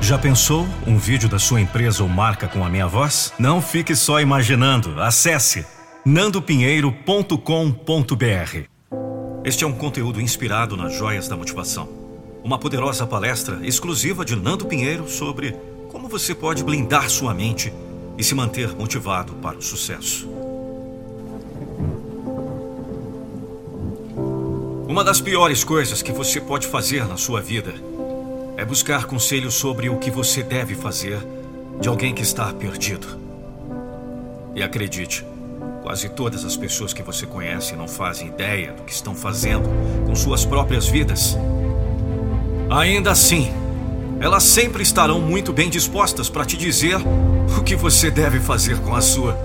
Já pensou um vídeo da sua empresa ou marca com a minha voz? Não fique só imaginando. Acesse nandopinheiro.com.br. Este é um conteúdo inspirado nas joias da motivação. Uma poderosa palestra exclusiva de Nando Pinheiro sobre como você pode blindar sua mente e se manter motivado para o sucesso. Uma das piores coisas que você pode fazer na sua vida é buscar conselhos sobre o que você deve fazer de alguém que está perdido. E acredite, quase todas as pessoas que você conhece não fazem ideia do que estão fazendo com suas próprias vidas. Ainda assim, elas sempre estarão muito bem dispostas para te dizer o que você deve fazer com a sua.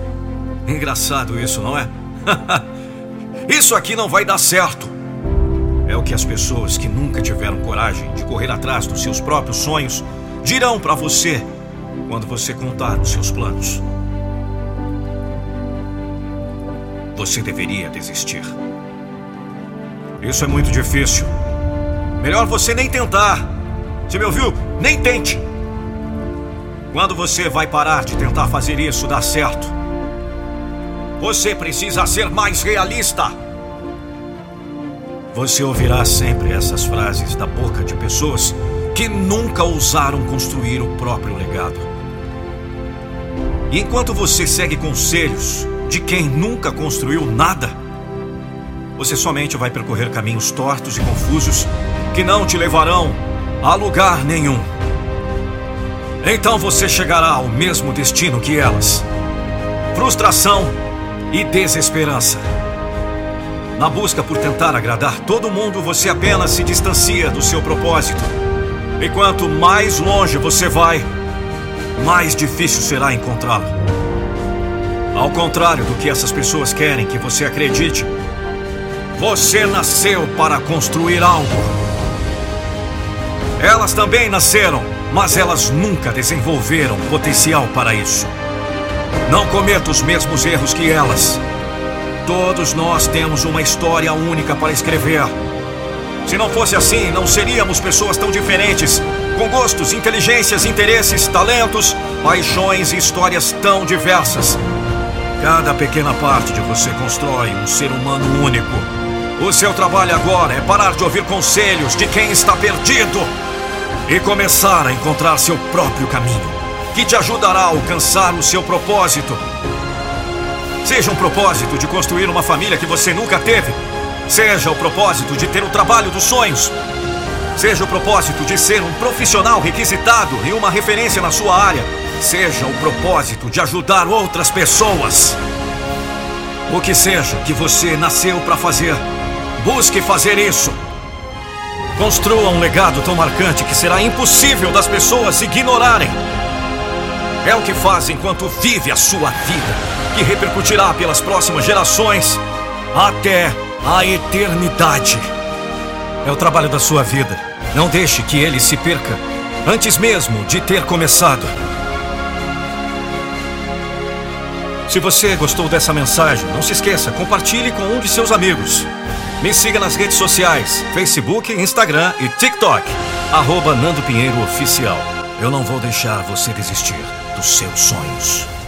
Engraçado isso, não é? isso aqui não vai dar certo. É o que as pessoas que nunca tiveram coragem de correr atrás dos seus próprios sonhos dirão para você quando você contar os seus planos. Você deveria desistir. Isso é muito difícil. Melhor você nem tentar. Você me ouviu? Nem tente. Quando você vai parar de tentar fazer isso dar certo? Você precisa ser mais realista. Você ouvirá sempre essas frases da boca de pessoas que nunca ousaram construir o próprio legado. E enquanto você segue conselhos de quem nunca construiu nada, você somente vai percorrer caminhos tortos e confusos que não te levarão a lugar nenhum. Então você chegará ao mesmo destino que elas: frustração e desesperança. Na busca por tentar agradar todo mundo, você apenas se distancia do seu propósito. E quanto mais longe você vai, mais difícil será encontrá-lo. Ao contrário do que essas pessoas querem que você acredite, você nasceu para construir algo. Elas também nasceram, mas elas nunca desenvolveram potencial para isso. Não cometa os mesmos erros que elas. Todos nós temos uma história única para escrever. Se não fosse assim, não seríamos pessoas tão diferentes, com gostos, inteligências, interesses, talentos, paixões e histórias tão diversas. Cada pequena parte de você constrói um ser humano único. O seu trabalho agora é parar de ouvir conselhos de quem está perdido e começar a encontrar seu próprio caminho, que te ajudará a alcançar o seu propósito. Seja um propósito de construir uma família que você nunca teve. Seja o propósito de ter o trabalho dos sonhos. Seja o propósito de ser um profissional requisitado e uma referência na sua área. Seja o propósito de ajudar outras pessoas. O que seja que você nasceu para fazer, busque fazer isso. Construa um legado tão marcante que será impossível das pessoas ignorarem. É o que faz enquanto vive a sua vida, que repercutirá pelas próximas gerações até a eternidade. É o trabalho da sua vida. Não deixe que ele se perca antes mesmo de ter começado. Se você gostou dessa mensagem, não se esqueça, compartilhe com um de seus amigos. Me siga nas redes sociais, Facebook, Instagram e TikTok. Arroba Nando Pinheiro Oficial. Eu não vou deixar você desistir dos seus sonhos.